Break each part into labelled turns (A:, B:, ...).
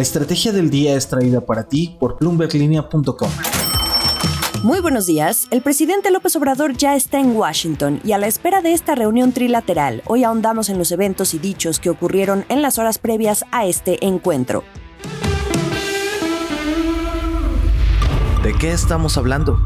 A: La estrategia del día es traída para ti por bloomberglinea.com.
B: Muy buenos días. El presidente López Obrador ya está en Washington y a la espera de esta reunión trilateral, hoy ahondamos en los eventos y dichos que ocurrieron en las horas previas a este encuentro.
A: ¿De qué estamos hablando?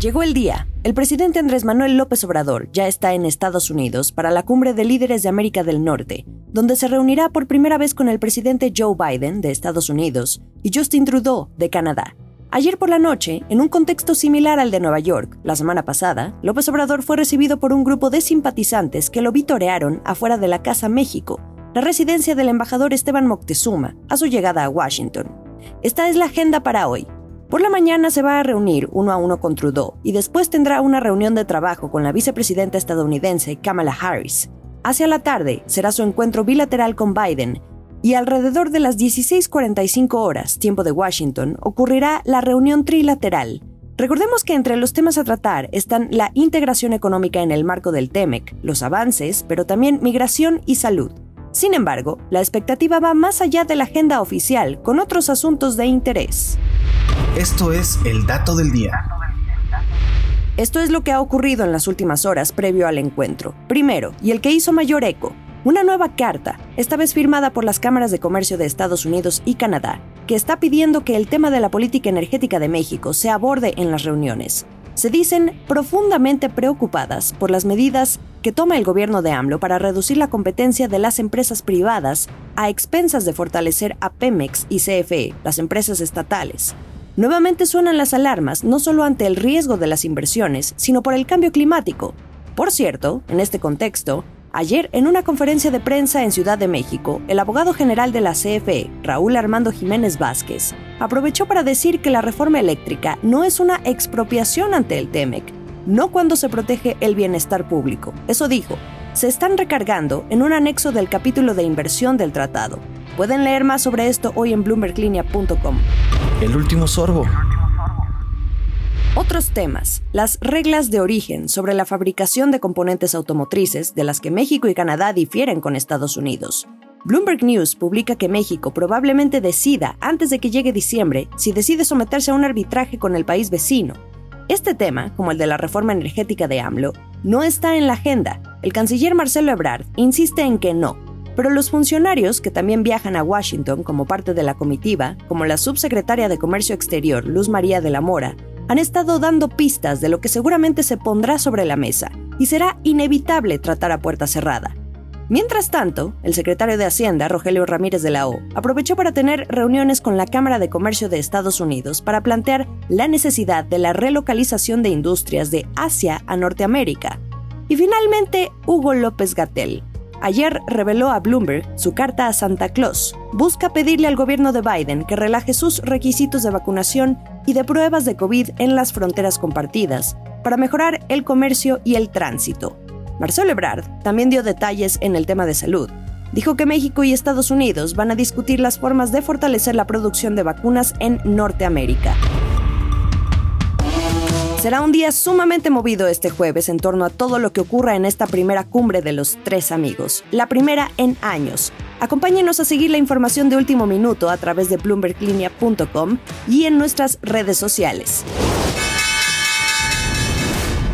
B: Llegó el día. El presidente Andrés Manuel López Obrador ya está en Estados Unidos para la cumbre de líderes de América del Norte, donde se reunirá por primera vez con el presidente Joe Biden de Estados Unidos y Justin Trudeau de Canadá. Ayer por la noche, en un contexto similar al de Nueva York, la semana pasada, López Obrador fue recibido por un grupo de simpatizantes que lo vitorearon afuera de la Casa México, la residencia del embajador Esteban Moctezuma, a su llegada a Washington. Esta es la agenda para hoy. Por la mañana se va a reunir uno a uno con Trudeau y después tendrá una reunión de trabajo con la vicepresidenta estadounidense Kamala Harris. Hacia la tarde será su encuentro bilateral con Biden y alrededor de las 16:45 horas, tiempo de Washington, ocurrirá la reunión trilateral. Recordemos que entre los temas a tratar están la integración económica en el marco del TEMEC, los avances, pero también migración y salud. Sin embargo, la expectativa va más allá de la agenda oficial, con otros asuntos de interés.
A: Esto es el dato del día.
B: Esto es lo que ha ocurrido en las últimas horas previo al encuentro. Primero, y el que hizo mayor eco, una nueva carta, esta vez firmada por las cámaras de comercio de Estados Unidos y Canadá, que está pidiendo que el tema de la política energética de México se aborde en las reuniones. Se dicen profundamente preocupadas por las medidas que toma el gobierno de AMLO para reducir la competencia de las empresas privadas a expensas de fortalecer a Pemex y CFE, las empresas estatales. Nuevamente suenan las alarmas no solo ante el riesgo de las inversiones, sino por el cambio climático. Por cierto, en este contexto, Ayer, en una conferencia de prensa en Ciudad de México, el abogado general de la CFE, Raúl Armando Jiménez Vázquez, aprovechó para decir que la reforma eléctrica no es una expropiación ante el TEMEC, no cuando se protege el bienestar público. Eso dijo, se están recargando en un anexo del capítulo de inversión del tratado. Pueden leer más sobre esto hoy en bloomberglinea.com.
A: El último sorbo.
B: Otros temas, las reglas de origen sobre la fabricación de componentes automotrices de las que México y Canadá difieren con Estados Unidos. Bloomberg News publica que México probablemente decida, antes de que llegue diciembre, si decide someterse a un arbitraje con el país vecino. Este tema, como el de la reforma energética de AMLO, no está en la agenda. El canciller Marcelo Ebrard insiste en que no, pero los funcionarios que también viajan a Washington como parte de la comitiva, como la subsecretaria de Comercio Exterior Luz María de la Mora, han estado dando pistas de lo que seguramente se pondrá sobre la mesa y será inevitable tratar a puerta cerrada. Mientras tanto, el secretario de Hacienda, Rogelio Ramírez de la O, aprovechó para tener reuniones con la Cámara de Comercio de Estados Unidos para plantear la necesidad de la relocalización de industrias de Asia a Norteamérica. Y finalmente, Hugo López Gatel, ayer reveló a Bloomberg su carta a Santa Claus. Busca pedirle al gobierno de Biden que relaje sus requisitos de vacunación y de pruebas de COVID en las fronteras compartidas para mejorar el comercio y el tránsito. Marcelo Ebrard también dio detalles en el tema de salud. Dijo que México y Estados Unidos van a discutir las formas de fortalecer la producción de vacunas en Norteamérica. Será un día sumamente movido este jueves en torno a todo lo que ocurra en esta primera cumbre de los tres amigos, la primera en años. Acompáñenos a seguir la información de último minuto a través de bloomberglinea.com y en nuestras redes sociales.